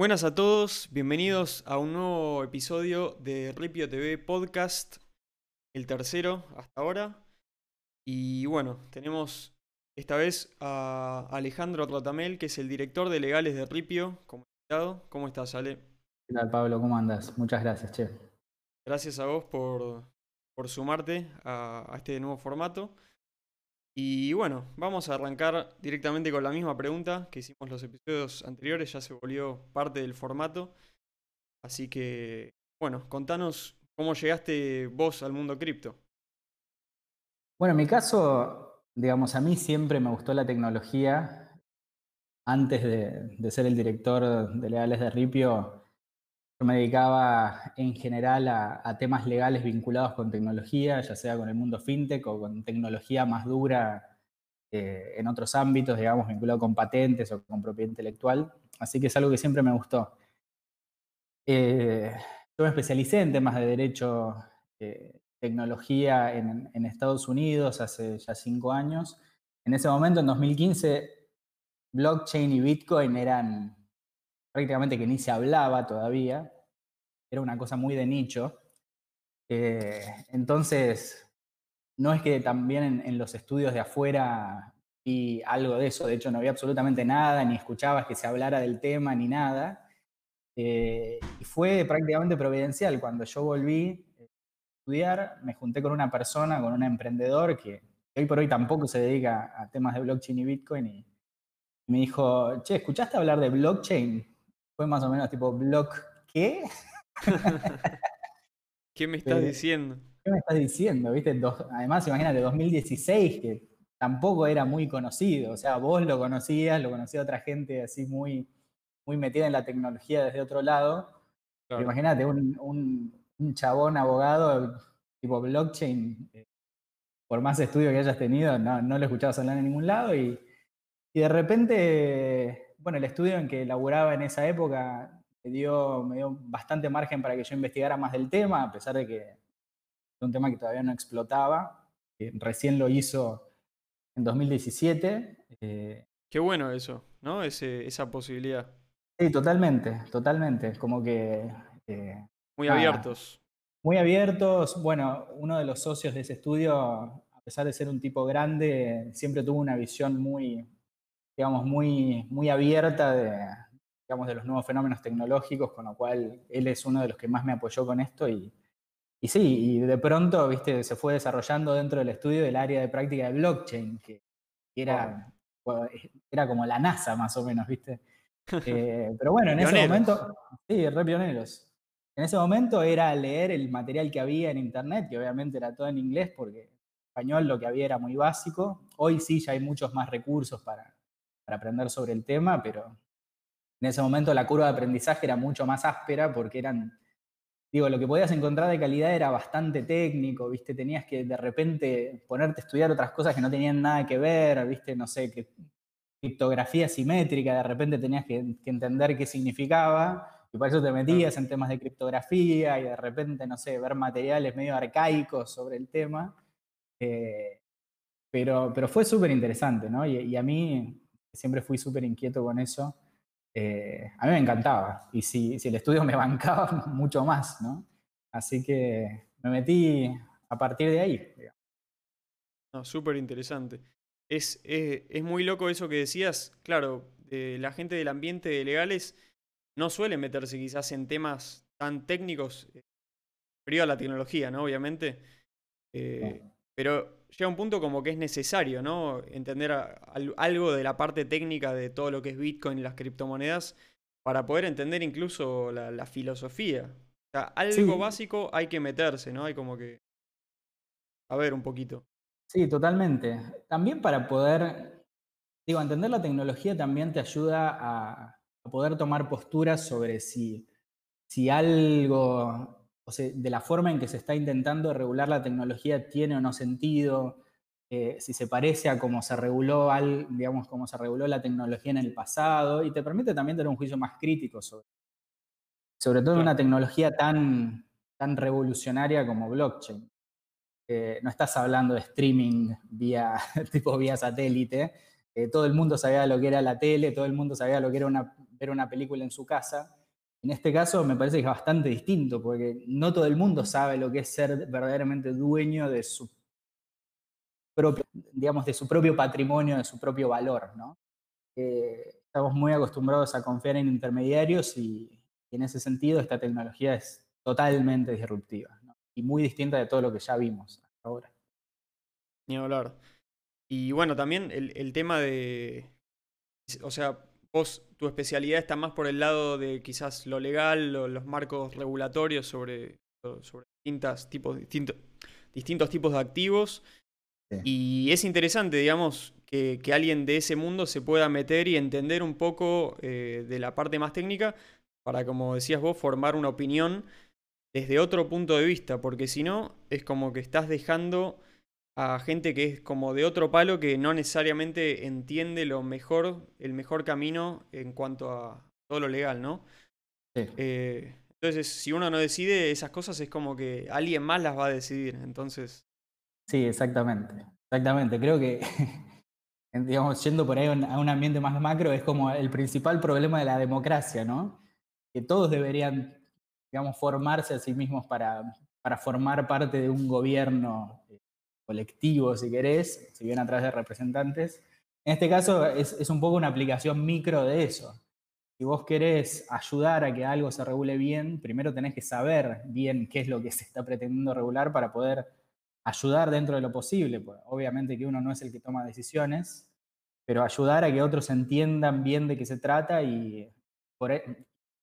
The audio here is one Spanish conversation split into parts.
Buenas a todos, bienvenidos a un nuevo episodio de Ripio TV Podcast, el tercero hasta ahora. Y bueno, tenemos esta vez a Alejandro Rotamel, que es el director de legales de Ripio, como invitado. ¿Cómo estás, Ale? ¿Qué tal, Pablo? ¿Cómo andas? Muchas gracias, che. Gracias a vos por, sumarte a este nuevo formato. Y bueno, vamos a arrancar directamente con la misma pregunta que hicimos los episodios anteriores, ya se volvió parte del formato. Así que, bueno, contanos cómo llegaste vos al mundo cripto. Bueno, en mi caso, digamos, a mí siempre me gustó la tecnología. Antes de, ser el director de legales de Ripio, me dedicaba en general a, temas legales vinculados con tecnología, ya sea con el mundo fintech o con tecnología más dura eh, en otros ámbitos, digamos, vinculado con patentes o con propiedad intelectual. Así que es algo que siempre me gustó. Eh, yo me especialicé en temas de derecho, eh, tecnología en, en Estados Unidos hace ya cinco años. En ese momento, en 2015, blockchain y Bitcoin eran prácticamente que ni se hablaba todavía, era una cosa muy de nicho. Eh, entonces, no es que también en, los estudios de afuera vi algo de eso, de hecho no había absolutamente nada, ni escuchabas que se hablara del tema, ni nada. Eh, y fue prácticamente providencial. Cuando yo volví a estudiar, me junté con una persona, con un emprendedor que hoy por hoy tampoco se dedica a temas de blockchain y Bitcoin, y me dijo, che, ¿escuchaste hablar de blockchain? Fue más o menos tipo, ¿block qué? ¿Qué me estás diciendo? ¿Qué me estás diciendo? ¿Viste? además, imagínate, 2016, que tampoco era muy conocido. O sea, vos lo conocías, lo conocía otra gente así muy, muy metida en la tecnología desde otro lado. Imagínate, un, chabón abogado tipo blockchain, eh, por más estudio que hayas tenido, no, no lo escuchabas hablar en ningún lado y, y de repente bueno, el estudio en que elaboraba en esa época me dio, me dio bastante margen para que yo investigara más del tema, a pesar de que era un tema que todavía no explotaba. recién lo hizo en 2017. Eh, Qué bueno eso, ¿no? esa posibilidad. Sí, totalmente, totalmente. Como que... Eh, muy abiertos. Muy abiertos. Bueno, uno de los socios de ese estudio, a pesar de ser un tipo grande, siempre tuvo una visión muy, digamos, muy, muy abierta de, digamos, de los nuevos fenómenos tecnológicos, con lo cual él es uno de los que más me apoyó con esto y, y sí, y de pronto, viste, se fue desarrollando dentro del estudio del área de práctica de blockchain, que era, era como la NASA más o menos, viste. Eh, pero bueno, en ese momento, sí, re pioneros. En ese momento era leer el material que había en internet, que obviamente era todo en inglés, porque en español lo que había era muy básico. Hoy sí ya hay muchos más recursos para, para aprender sobre el tema, pero en ese momento la curva de aprendizaje era mucho más áspera porque eran, digo, lo que podías encontrar de calidad era bastante técnico, ¿viste? Tenías que de repente ponerte a estudiar otras cosas que no tenían nada que ver, ¿viste? No sé, que criptografía simétrica, de repente tenías que, entender qué significaba, y por eso te metías en temas de criptografía y de repente, no sé, ver materiales medio arcaicos sobre el tema. Eh, pero, pero fue súper interesante, ¿no? y, a mí siempre fui súper inquieto con eso. Eh, a mí me encantaba. Y si, si, el estudio me bancaba, mucho más, ¿no? Así que me metí a partir de ahí. No, súper interesante. Es, es, muy loco eso que decías. Claro, la gente del ambiente de legales no suele meterse quizás en temas tan técnicos, eh, a la tecnología, ¿no? Obviamente. Eh, pero llega un punto como que es necesario, ¿no? Entender algo de la parte técnica de todo lo que es Bitcoin y las criptomonedas para poder entender incluso la, filosofía. O sea, algo básico hay que meterse, ¿no? Hay como que... A ver un poquito. Sí, totalmente. También para poder, digo, entender la tecnología también te ayuda a, poder tomar posturas sobre si, si algo de la forma en que se está intentando regular la tecnología tiene o no sentido, eh, si se parece a cómo se reguló al, digamos, cómo se reguló la tecnología en el pasado, y te permite también tener un juicio más crítico sobre, sobre todo en una tecnología tan, tan revolucionaria como blockchain. no estás hablando de streaming vía, tipo vía satélite. todo el mundo sabía lo que era la tele, todo el mundo sabía lo que era una ver una película en su casa. En este caso me parece que es bastante distinto, porque no todo el mundo sabe lo que es ser verdaderamente dueño de su propio, digamos, de su propio patrimonio, de su propio valor, ¿no? Eh, estamos muy acostumbrados a confiar en intermediarios y, en ese sentido esta tecnología es totalmente disruptiva y muy distinta de todo lo que ya vimos hasta ahora. Ni hablar. Y bueno, también el, tema de, o sea, vos, tu especialidad está más por el lado de quizás lo legal, los marcos regulatorios sobre, sobre tipos, distintos, distintos tipos de activos. Y es interesante, digamos, que, alguien de ese mundo se pueda meter y entender un poco eh, de la parte más técnica para, como decías vos, formar una opinión desde otro punto de vista, porque si no, es como que estás dejando a gente que es como de otro palo que no necesariamente entiende lo mejor, el mejor camino en cuanto a todo lo legal, ¿no? Eh, entonces, si uno no decide esas cosas, es como que alguien más las va a decidir. Entonces. Sí, exactamente. Exactamente. Creo que digamos, yendo por ahí a un ambiente más macro, es como el principal problema de la democracia, ¿no? Que todos deberían, digamos, formarse a sí mismos para, para formar parte de un gobierno colectivo, si querés, si bien a través de representantes. En este caso es, es un poco una aplicación micro de eso. Si vos querés ayudar a que algo se regule bien, primero tenés que saber bien qué es lo que se está pretendiendo regular para poder ayudar dentro de lo posible. Pues, obviamente que uno no es el que toma decisiones, pero ayudar a que otros entiendan bien de qué se trata y e,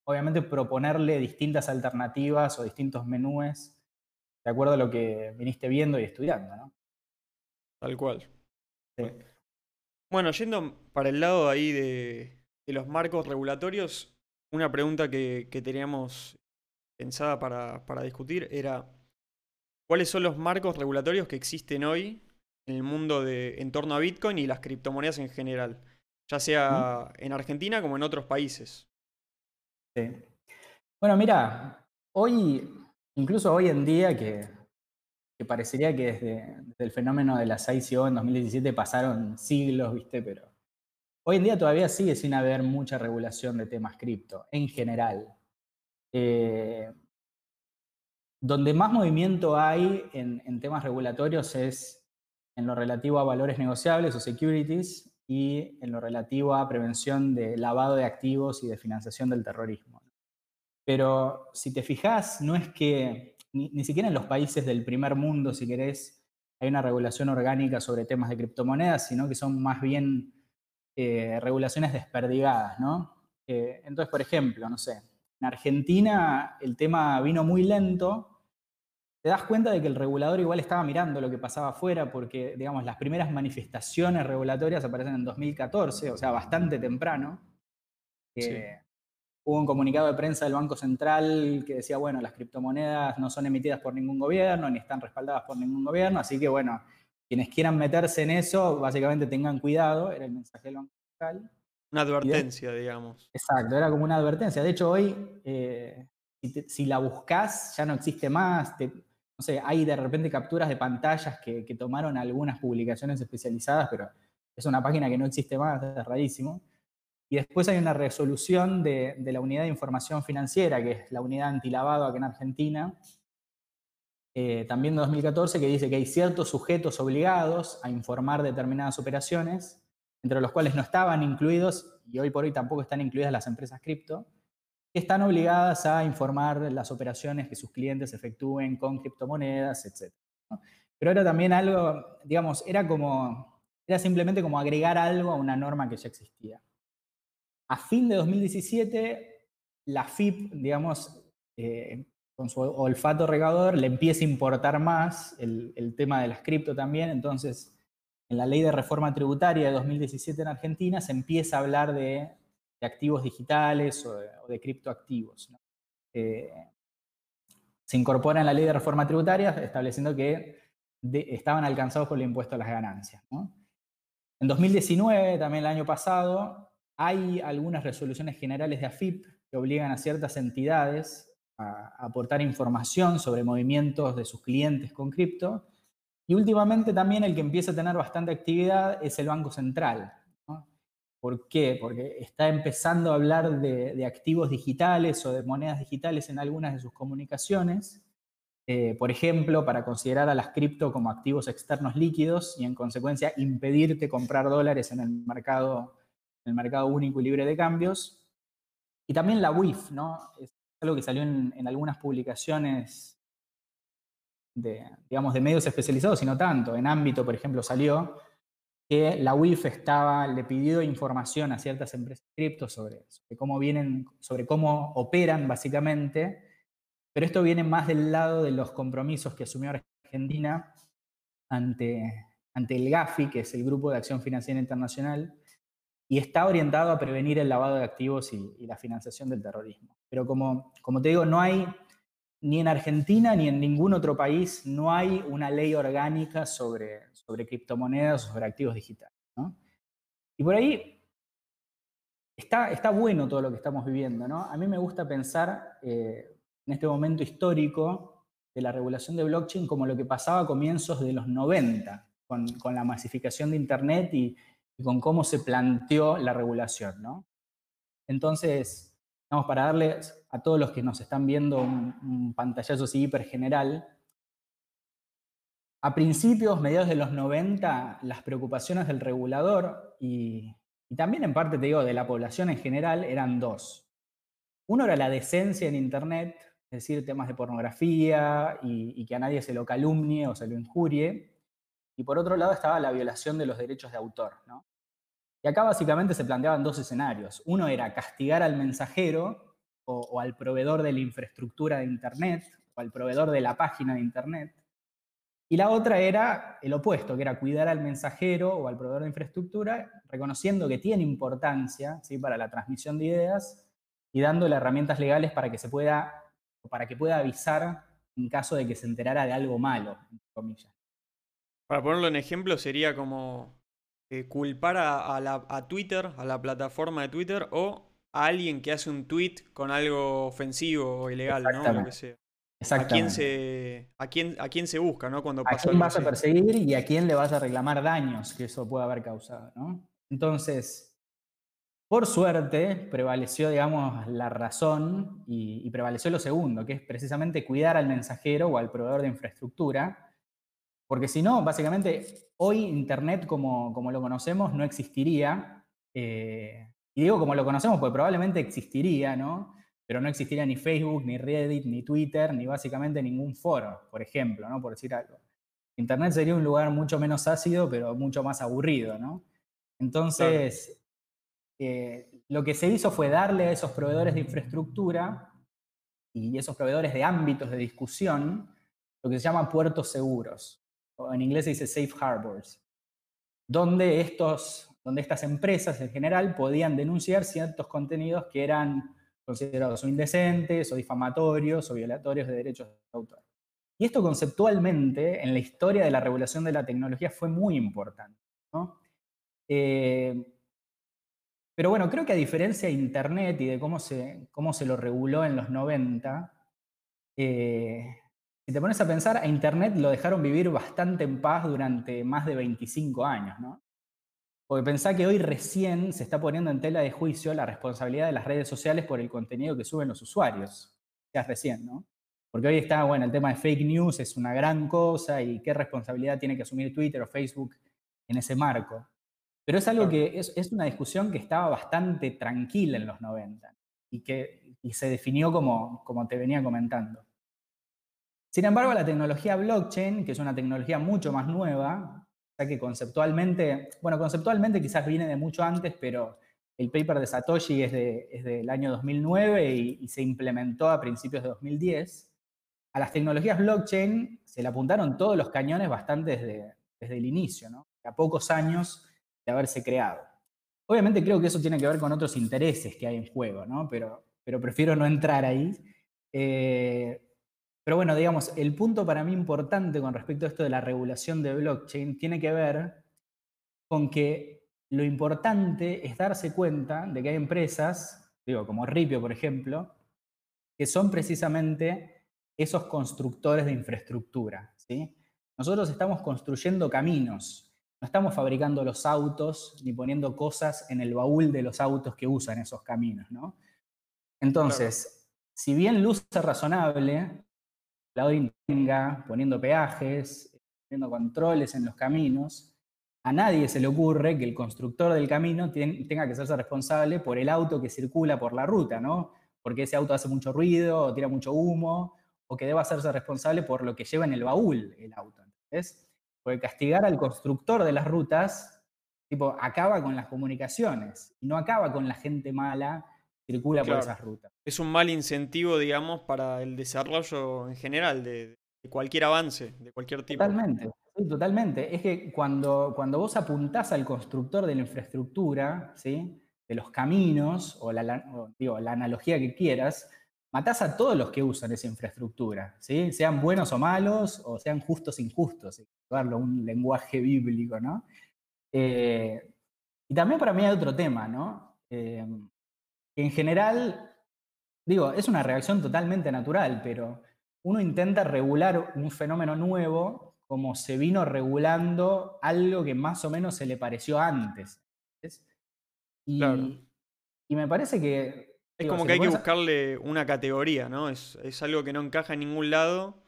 obviamente proponerle distintas alternativas o distintos menúes de acuerdo a lo que viniste viendo y estudiando. ¿no? Tal cual. Bueno, yendo para el lado ahí de, los marcos regulatorios, una pregunta que, teníamos pensada para, para discutir era ¿Cuáles son los marcos regulatorios que existen hoy en el mundo de, en torno a Bitcoin y las criptomonedas en general? Ya sea en Argentina como en otros países. Sí. Bueno, mira, hoy, incluso hoy en día, que, parecería que desde, el fenómeno de las ICO en 2017 pasaron siglos, ¿viste? Pero hoy en día todavía sigue sin haber mucha regulación de temas cripto, en general. Eh, donde más movimiento hay en, temas regulatorios es en lo relativo a valores negociables o securities y en lo relativo a prevención de lavado de activos y de financiación del terrorismo. Pero si te fijas, no es que ni, siquiera en los países del primer mundo, si querés, hay una regulación orgánica sobre temas de criptomonedas, sino que son más bien eh, regulaciones desperdigadas, ¿no? Eh, entonces, por ejemplo, no sé, en Argentina el tema vino muy lento. Te das cuenta de que el regulador igual estaba mirando lo que pasaba afuera porque, digamos, las primeras manifestaciones regulatorias aparecen en 2014, o sea, bastante temprano. Hubo un comunicado de prensa del Banco Central que decía, bueno, las criptomonedas no son emitidas por ningún gobierno, ni están respaldadas por ningún gobierno, así que, bueno, quienes quieran meterse en eso, básicamente tengan cuidado, era el mensaje del Banco Central. Una advertencia, digamos. Exacto, era como una advertencia. De hecho, hoy, eh, si, la buscas, ya no existe más. no sé, hay de repente capturas de pantallas que, tomaron algunas publicaciones especializadas, pero es una página que no existe más, es rarísimo. Y después hay una resolución de, la Unidad de Información Financiera, que es la unidad antilavado acá en Argentina, eh, también de 2014, que dice que hay ciertos sujetos obligados a informar determinadas operaciones entre los cuales no estaban incluidos, y hoy por hoy tampoco están incluidas las empresas cripto, que están obligadas a informar las operaciones que sus clientes efectúen con criptomonedas, etc. Pero era también algo, digamos, era como, era simplemente como agregar algo a una norma que ya existía. A fin de 2017, la FIP, digamos, eh, con su olfato regador, le empieza a importar más el, tema de las cripto también, entonces en la ley de reforma tributaria de 2017 en Argentina se empieza a hablar de, activos digitales o de, criptoactivos. Eh, se incorpora en la ley de reforma tributaria estableciendo que estaban alcanzados por el impuesto a las ganancias. En 2019, también el año pasado, hay algunas resoluciones generales de AFIP que obligan a ciertas entidades a aportar información sobre movimientos de sus clientes con cripto y últimamente también el que empieza a tener bastante actividad es el Banco Central. ¿Por qué? Porque está empezando a hablar de, activos digitales o de monedas digitales en algunas de sus comunicaciones. Eh, por ejemplo, para considerar a las cripto como activos externos líquidos y en consecuencia impedirte comprar dólares en el mercado, el mercado único y libre de cambios. Y también la WIF, ¿no? Es algo que salió en, en algunas publicaciones de, digamos, de medios especializados, y no tanto. En ámbito, por ejemplo, salió que la UIF estaba, le pidió información a ciertas empresas cripto sobre, sobre, cómo vienen, sobre cómo operan básicamente, pero esto viene más del lado de los compromisos que asumió Argentina ante, ante el GAFI, que es el Grupo de Acción Financiera Internacional, y está orientado a prevenir el lavado de activos y, la financiación del terrorismo. Pero como, como te digo, no hay ni en Argentina ni en ningún otro país no hay una ley orgánica sobre, sobre criptomonedas o sobre activos digitales. Y por ahí está, está bueno todo lo que estamos viviendo. ¿no? A mí me gusta pensar eh, en este momento histórico de la regulación de blockchain como lo que pasaba a comienzos de los 90, con, con la masificación de Internet y, y, con cómo se planteó la regulación. ¿no? Entonces, vamos, para darles a todos los que nos están viendo un, pantallazo así hiper general, a principios, mediados de los 90, las preocupaciones del regulador y, también en parte, te digo, de la población en general eran dos. Uno era la decencia en Internet, es decir, temas de pornografía y, y, que a nadie se lo calumnie o se lo injurie. Y por otro lado estaba la violación de los derechos de autor. ¿no? Y acá básicamente se planteaban dos escenarios. Uno era castigar al mensajero o, al proveedor de la infraestructura de Internet o al proveedor de la página de Internet. Y la otra era el opuesto, que era cuidar al mensajero o al proveedor de infraestructura, reconociendo que tiene importancia ¿sí? para la transmisión de ideas y dándole herramientas legales para que se pueda, para que pueda avisar en caso de que se enterara de algo malo, entre. Para ponerlo en ejemplo, sería como eh, culpar a, a, Twitter, a la plataforma de Twitter, o a alguien que hace un tweet con algo ofensivo o ilegal, ¿no? Lo que sea. ¿A quién, se, a, quién, ¿A quién se busca, ¿no? Cuando ¿A quién vas a perseguir y a quién le vas a reclamar daños que eso puede haber causado, ¿no? Entonces, por suerte, prevaleció, digamos, la razón y, y, prevaleció lo segundo, que es precisamente cuidar al mensajero o al proveedor de infraestructura, porque si no, básicamente, hoy Internet como, como lo conocemos no existiría. Eh, y digo como lo conocemos, porque probablemente existiría, ¿no? Pero no existiría ni Facebook, ni Reddit, ni Twitter, ni básicamente ningún foro, por ejemplo, ¿no? Por decir algo. Internet sería un lugar mucho menos ácido, pero mucho más aburrido, ¿no? Entonces, eh, lo que se hizo fue darle a esos proveedores de infraestructura y esos proveedores de ámbitos de discusión lo que se llama puertos seguros, o en inglés se dice safe harbors, donde estos donde estas empresas en general podían denunciar ciertos contenidos que eran considerados o indecentes, o difamatorios, o violatorios de derechos de autor. Y esto conceptualmente, en la historia de la regulación de la tecnología, fue muy importante. Eh, pero bueno, creo que a diferencia de Internet y de cómo se, cómo se lo reguló en los 90, eh, si te pones a pensar, a Internet lo dejaron vivir bastante en paz durante más de 25 años. ¿no? Porque pensá que hoy recién se está poniendo en tela de juicio la responsabilidad de las redes sociales por el contenido que suben los usuarios. Ya recién, ¿no? Porque hoy está, bueno, el tema de fake news es una gran cosa y qué responsabilidad tiene que asumir Twitter o Facebook en ese marco. Pero es algo que es, es una discusión que estaba bastante tranquila en los 90 y que y se definió como, como te venía comentando. Sin embargo, la tecnología blockchain, que es una tecnología mucho más nueva, sea que conceptualmente, bueno, conceptualmente quizás viene de mucho antes, pero el paper de Satoshi es, de, del año 2009 y, se implementó a principios de 2010. A las tecnologías blockchain se le apuntaron todos los cañones bastante desde, desde el inicio, ¿no? a pocos años de haberse creado. Obviamente creo que eso tiene que ver con otros intereses que hay en juego, ¿no? pero, pero prefiero no entrar ahí. Eh, pero bueno, digamos, el punto para mí importante con respecto a esto de la regulación de blockchain tiene que ver con que lo importante es darse cuenta de que hay empresas, digo, como Ripio, por ejemplo, que son precisamente esos constructores de infraestructura. ¿sí? Nosotros estamos construyendo caminos no estamos fabricando los autos ni poniendo cosas en el baúl de los autos que usan esos caminos, ¿no? Entonces, si bien luce razonable, la tenga poniendo peajes, poniendo controles en los caminos, a nadie se le ocurre que el constructor del camino tenga que hacerse responsable por el auto que circula por la ruta, ¿no? Porque ese auto hace mucho ruido, o tira mucho humo, o que deba hacerse responsable por lo que lleva en el baúl el auto. ¿entendés? Porque castigar al constructor de las rutas, tipo, acaba con las comunicaciones, y no acaba con la gente mala circula por esas rutas. Es un mal incentivo, digamos, para el desarrollo en general de, de cualquier avance, de cualquier tipo. Totalmente, totalmente. Es que cuando, cuando vos apuntás al constructor de la infraestructura, ¿sí? de los caminos, o la, digo, la analogía que quieras, matás a todos los que usan esa infraestructura, ¿sí? sean buenos o malos, o sean justos o injustos, darlo un lenguaje bíblico, ¿no? Eh, y también para mí hay otro tema, ¿no? Eh, en general, digo, es una reacción totalmente natural, pero uno intenta regular un fenómeno nuevo como se vino regulando algo que más o menos se le pareció antes. Y, y me parece que... Es como que hay que buscarle una categoría, ¿no? Es, algo que no encaja en ningún lado.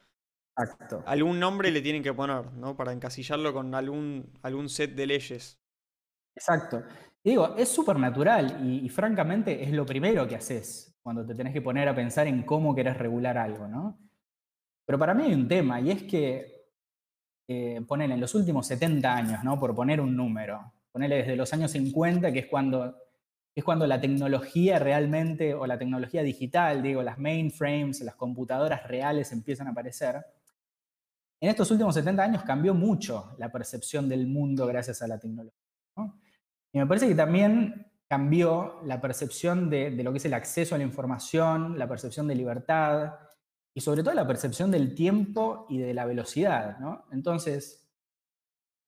Exacto. Algún nombre le tienen que poner, ¿no? Para encasillarlo con algún, algún set de leyes. Exacto. Digo, es súper natural y, francamente es lo primero que haces cuando te tenés que poner a pensar en cómo querés regular algo, ¿no? Pero para mí hay un tema, y es que, eh, en los últimos 70 años, ¿no? por poner un número, ponerle desde los años 50, que es cuando, es cuando la tecnología realmente, o la tecnología digital, digo, las mainframes, las computadoras reales empiezan a aparecer. En estos últimos 70 años cambió mucho la percepción del mundo gracias a la tecnología. Y me parece que también cambió la percepción de, de, lo que es el acceso a la información, la percepción de libertad, y sobre todo la percepción del tiempo y de la velocidad, ¿no? Entonces,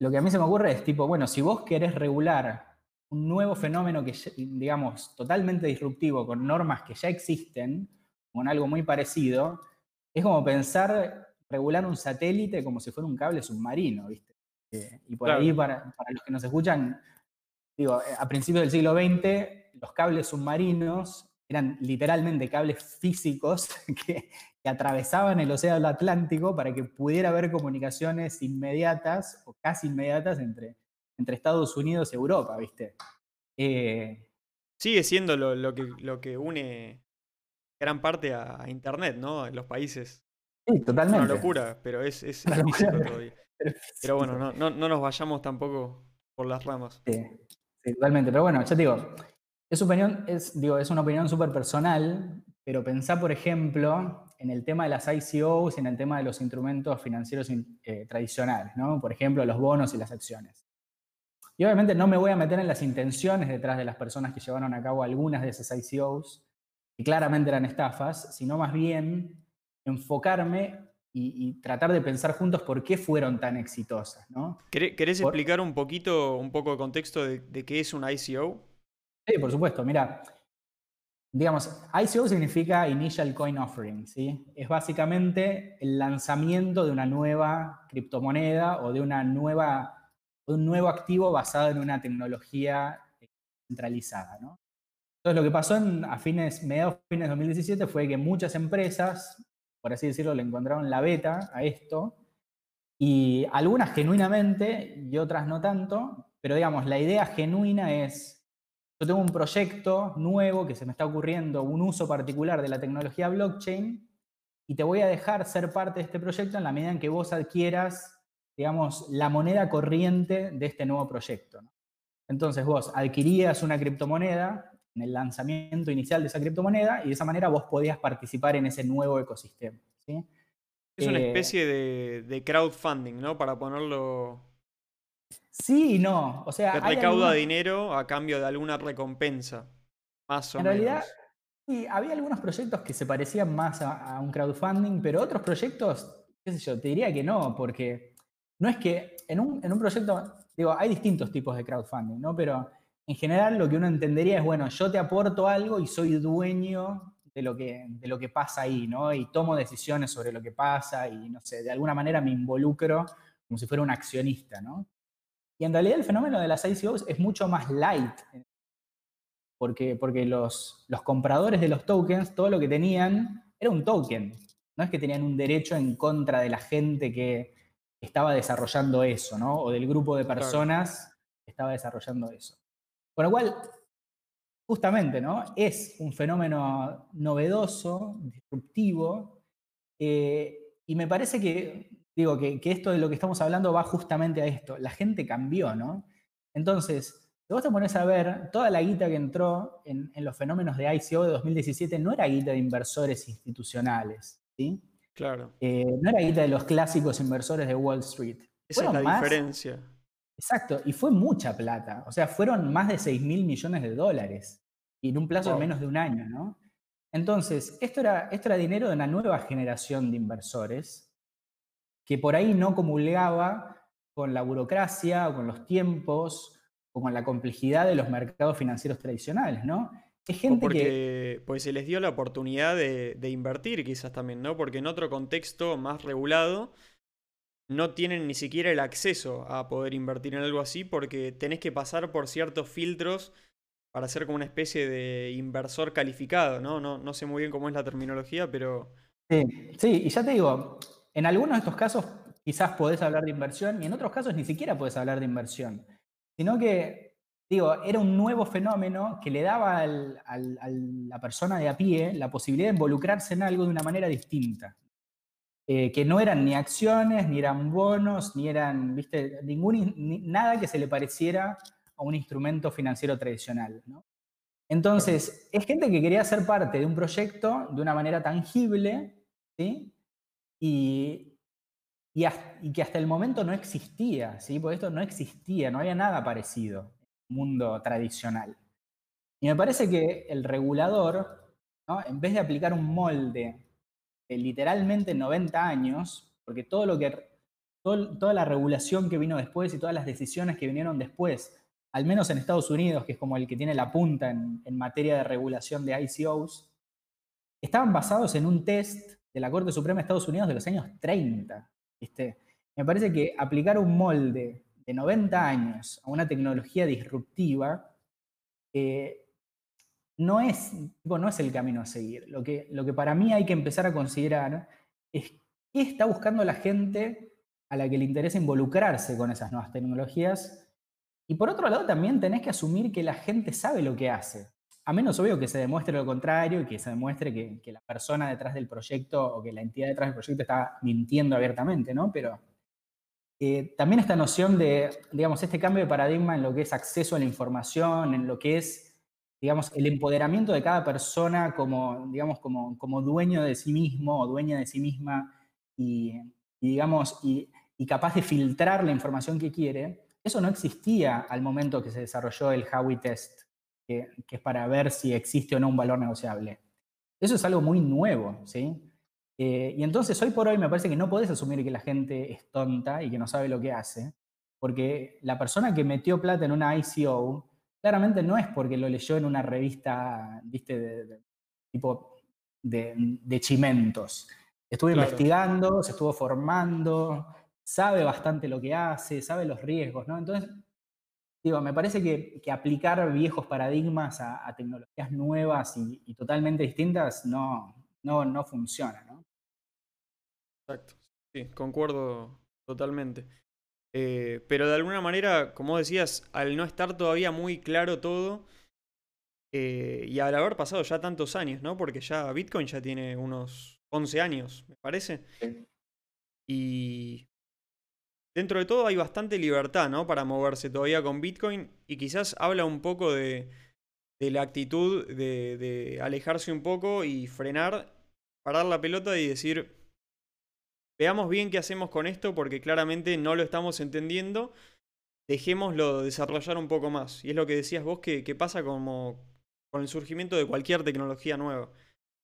lo que a mí se me ocurre es tipo, bueno, si vos querés regular un nuevo fenómeno que, digamos, totalmente disruptivo, con normas que ya existen, con algo muy parecido, es como pensar regular un satélite como si fuera un cable submarino, ¿viste? Eh, y por ahí, para, para, los que nos escuchan, digo, a principios del siglo XX, los cables submarinos eran literalmente cables físicos que, atravesaban el Océano Atlántico para que pudiera haber comunicaciones inmediatas o casi inmediatas entre, entre Estados Unidos y Europa, ¿viste? Eh, Sigue siendo lo, que, lo que une gran parte a, Internet, ¿no? En los países. Sí, totalmente. Es una locura, pero es, es, todavía. Pero bueno, no, no, no, nos vayamos tampoco por las ramas. Sí, sí, totalmente. Pero bueno, ya te digo, es, opinión, es, digo, es una opinión súper personal, pero pensá, por ejemplo, en el tema de las ICOs y en el tema de los instrumentos financieros eh, tradicionales, ¿no? por ejemplo, los bonos y las acciones. Y obviamente no me voy a meter en las intenciones detrás de las personas que llevaron a cabo algunas de esas ICOs, que claramente eran estafas, sino más bien enfocarme y, tratar de pensar juntos por qué fueron tan exitosas. ¿no? ¿Querés explicar un poquito, un poco de contexto de, de qué es una ICO? Sí, por supuesto. Mira, digamos, ICO significa Initial Coin Offering, ¿sí? Es básicamente el lanzamiento de una nueva criptomoneda o de una nueva, un nuevo activo basado en una tecnología centralizada, ¿no? Entonces, lo que pasó en, a fines, mediados fines de 2017 fue que muchas empresas, por así decirlo, le encontraron la beta a esto, y algunas genuinamente y otras no tanto, pero digamos, la idea genuina es yo tengo un proyecto nuevo que se me está ocurriendo, un uso particular de la tecnología blockchain, y te voy a dejar ser parte de este proyecto en la medida en que vos adquieras, digamos, la moneda corriente de este nuevo proyecto. Entonces vos adquirías una criptomoneda el lanzamiento inicial de esa criptomoneda y de esa manera vos podías participar en ese nuevo ecosistema. Es una eh, especie de, de crowdfunding, ¿no? Para ponerlo Sí y no. O sea, Te recauda dinero a cambio de alguna recompensa. Más o en realidad, sí, había algunos proyectos que se parecían más a, un crowdfunding, pero otros proyectos, qué sé yo, te diría que no, porque no es que en un, en un proyecto, digo, hay distintos tipos de crowdfunding, ¿no? Pero en general lo que uno entendería es, bueno, yo te aporto algo y soy dueño de lo que, de lo que pasa ahí, ¿no? Y tomo decisiones sobre lo que pasa y, no sé, de alguna manera me involucro como si fuera un accionista, ¿no? Y en realidad el fenómeno de las ICOs es mucho más light, porque, porque los, los compradores de los tokens, todo lo que tenían era un token. No es que tenían un derecho en contra de la gente que estaba desarrollando eso, ¿no? O del grupo de personas que estaba desarrollando eso. Con lo cual, justamente, ¿no? Es un fenómeno novedoso, disruptivo, eh, y me parece que, digo, que, esto de lo que estamos hablando va justamente a esto. La gente cambió, ¿no? Entonces, si vos te pones a ver, toda la guita que entró en, los fenómenos de ICO de 2017 no era guita de inversores institucionales, ¿sí? Claro. Eh, no era guita de los clásicos inversores de Wall Street. Esa es la diferencia. Exacto, y fue mucha plata. O sea, fueron más de 6 mil millones de dólares y en un plazo de menos de un año, ¿no? Entonces, esto era, esto era dinero de una nueva generación de inversores que por ahí no comulgaba con la burocracia o con los tiempos o con la complejidad de los mercados financieros tradicionales, ¿no? Es gente porque, Pues se les dio la oportunidad de, de, invertir quizás también, ¿no? Porque en otro contexto más regulado no tienen ni siquiera el acceso a poder invertir en algo así porque tenés que pasar por ciertos filtros para ser como una especie de inversor calificado, ¿no? No, no sé muy bien cómo es la terminología, pero... Sí, sí, y ya te digo, en algunos de estos casos quizás podés hablar de inversión y en otros casos ni siquiera podés hablar de inversión, sino que, digo, era un nuevo fenómeno que le daba a la persona de a pie la posibilidad de involucrarse en algo de una manera distinta. Eh, que no eran ni acciones, ni eran bonos, ni eran, viste, ningún, nada que se le pareciera a un instrumento financiero tradicional. Entonces, es gente que quería ser parte de un proyecto de una manera tangible, ¿sí? Y, y, que hasta el momento no existía, ¿sí? Porque esto no existía, no había nada parecido en el mundo tradicional. Y me parece que el regulador, en vez de aplicar un molde literalmente 90 años, porque todo lo que, toda la regulación que vino después y todas las decisiones que vinieron después al menos en Estados Unidos, que es como el que tiene la punta en, materia de regulación de ICOs, estaban basados en un test de la Corte Suprema de Estados Unidos de los años 30. Me parece que aplicar un molde de 90 años a una tecnología disruptiva eh, no, es, no es el camino a seguir. Lo que, lo que para mí hay que empezar a considerar es qué está buscando la gente a la que le interesa involucrarse con esas nuevas tecnologías y por otro lado, también tenés que asumir que la gente sabe lo que hace. A menos obvio que se demuestre lo contrario y que se demuestre que, la persona detrás del proyecto o que la entidad detrás del proyecto está mintiendo abiertamente, ¿no? Pero eh, también esta noción de, digamos, este cambio de paradigma en lo que es acceso a la información, en lo que es, digamos, el empoderamiento de cada persona como, digamos, como, como dueño de sí mismo o dueña de sí misma y, digamos, y capaz de filtrar la información que quiere, eso no existía al momento que se desarrolló el Howey Test, que, es para ver si existe o no un valor negociable. Eso es algo muy nuevo, ¿sí? Eh, y entonces hoy por hoy me parece que no podés asumir que la gente es tonta y que no sabe lo que hace, porque la persona que metió plata en una ICO claramente no es porque lo leyó en una revista, viste, de, tipo de, chimentos. Estuvo investigando, se estuvo formando, sabe bastante lo que hace, sabe los riesgos, ¿no? Entonces, digo, me parece que, aplicar viejos paradigmas a, tecnologías nuevas y, totalmente distintas no, no, no funciona, ¿no? Exacto, sí, concuerdo totalmente. Eh, pero de alguna manera, como decías, al no estar todavía muy claro todo, eh, y al haber pasado ya tantos años, ¿no? Porque ya Bitcoin ya tiene unos 11 años, me parece. Y dentro de todo hay bastante libertad, ¿no? Para moverse todavía con Bitcoin y quizás habla un poco de, la actitud de, alejarse un poco y frenar, parar la pelota y decir, veamos bien qué hacemos con esto porque claramente no lo estamos entendiendo, dejémoslo desarrollar un poco más. Y es lo que decías vos que, pasa como con el surgimiento de cualquier tecnología nueva.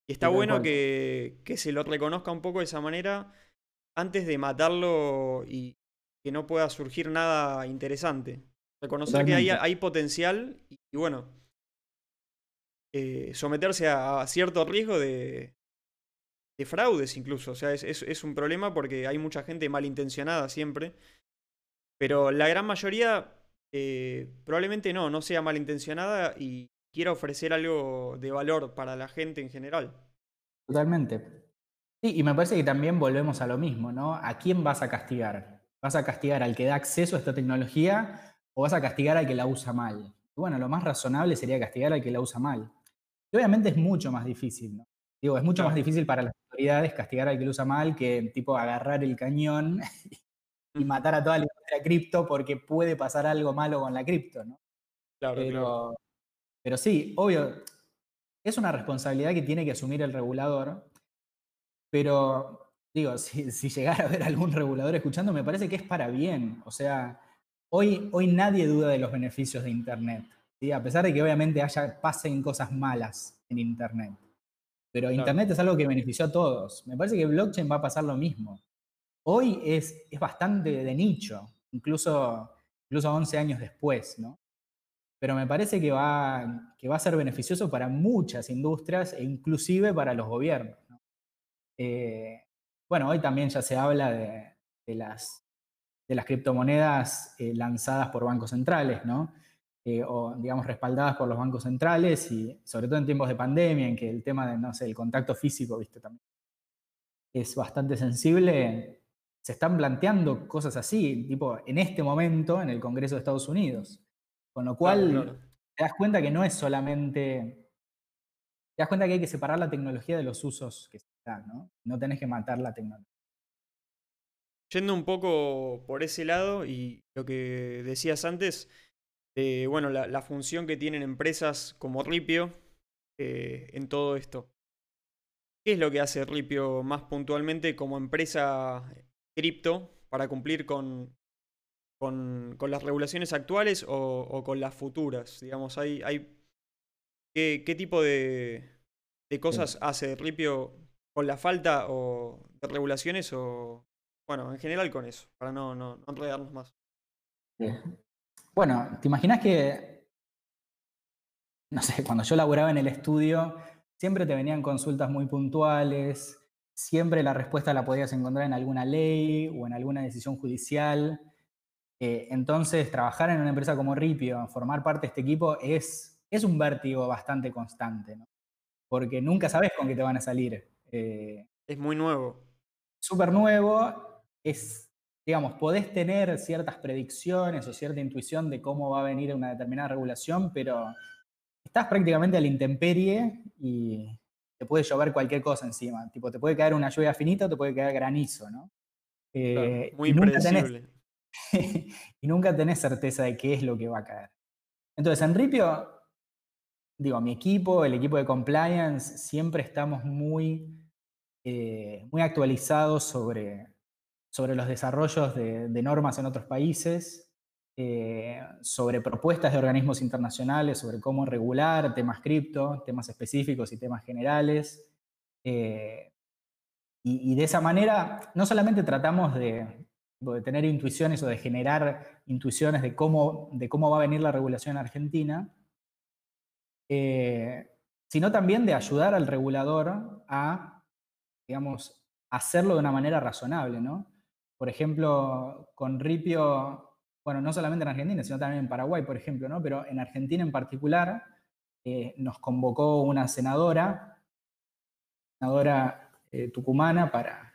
Y está bueno que, que se lo reconozca un poco de esa manera antes de matarlo y, que no pueda surgir nada interesante. Reconocer que hay, potencial y, bueno, eh, someterse a, cierto riesgo de, de fraudes incluso. O sea, es, es, un problema porque hay mucha gente malintencionada siempre Pero la gran mayoría eh, probablemente no, no sea malintencionada y quiera ofrecer algo de valor para la gente en general. Totalmente. Sí, y me parece que también volvemos a lo mismo, ¿no? ¿A quién vas a castigar? ¿Vas a castigar al que da acceso a esta tecnología o vas a castigar al que la usa mal? Bueno, lo más razonable sería castigar al que la usa mal. Y obviamente es mucho más difícil, ¿no? Digo, es mucho más difícil para las autoridades castigar al que lo usa mal que tipo agarrar el cañón y matar a toda la industria cripto porque puede pasar algo malo con la cripto, ¿no? Claro, pero, pero sí, obvio, es una responsabilidad que tiene que asumir el regulador, pero digo, si, si, llegara a haber algún regulador escuchando, me parece que es para bien. O sea, hoy, hoy nadie duda de los beneficios de Internet, ¿sí? a pesar de que obviamente haya, pasen cosas malas en Internet. Pero Internet es algo que benefició a todos. Me parece que blockchain va a pasar lo mismo. Hoy es, es bastante de nicho, incluso, incluso 11 años después, ¿no? Pero me parece que va, que va a ser beneficioso para muchas industrias e inclusive para los gobiernos. Eh, bueno, hoy también ya se habla de, las, de las criptomonedas eh, lanzadas por bancos centrales, ¿no? Eh, o digamos respaldadas por los bancos centrales y sobre todo en tiempos de pandemia en que el tema de, no sé, el contacto físico, viste, también es bastante sensible, se están planteando cosas así, tipo en este momento en el Congreso de Estados Unidos. Con lo cual te das cuenta que no es solamente. Te das cuenta que hay que separar la tecnología de los usos que se dan, ¿no? No tenés que matar la tecnología. Yendo un poco por ese lado y lo que decías antes, de bueno, la, función que tienen empresas como Ripio eh, en todo esto. ¿Qué es lo que hace Ripio más puntualmente como empresa cripto para cumplir con, con, las regulaciones actuales o, con las futuras? Digamos, hay, hay ¿qué, tipo de, cosas hace Ripio con la falta o de regulaciones o, bueno, en general con eso, para no, no, enredarnos más? Bueno, ¿te imaginas que, no sé, cuando yo laboraba en el estudio, siempre te venían consultas muy puntuales, siempre la respuesta la podías encontrar en alguna ley o en alguna decisión judicial. Eh, entonces, trabajar en una empresa como Ripio, formar parte de este equipo, es, es un vértigo bastante constante, ¿no? porque nunca sabes con qué te van a salir. Eh, es muy nuevo. Súper nuevo, es, digamos, podés tener ciertas predicciones o cierta intuición de cómo va a venir una determinada regulación, pero estás prácticamente a la intemperie y te puede llover cualquier cosa encima. Tipo, te puede caer una lluvia finita o te puede caer granizo, ¿no? Eh, muy impredecible. y nunca tenés certeza de qué es lo que va a caer. Entonces, en Ripio, digo, mi equipo, el equipo de compliance, siempre estamos muy, eh, muy actualizados sobre, sobre los desarrollos de, normas en otros países, eh, sobre propuestas de organismos internacionales, sobre cómo regular temas cripto, temas específicos y temas generales. Eh, y, de esa manera, no solamente tratamos de, tener intuiciones o de generar intuiciones de cómo, de cómo va a venir la regulación en Argentina, eh, sino también de ayudar al regulador a, digamos, hacerlo de una manera razonable, ¿no? Por ejemplo, con Ripio bueno, no solamente en Argentina, sino también en Paraguay, por ejemplo, ¿no? Pero en Argentina en particular eh, nos convocó una senadora, senadora eh, tucumana, para,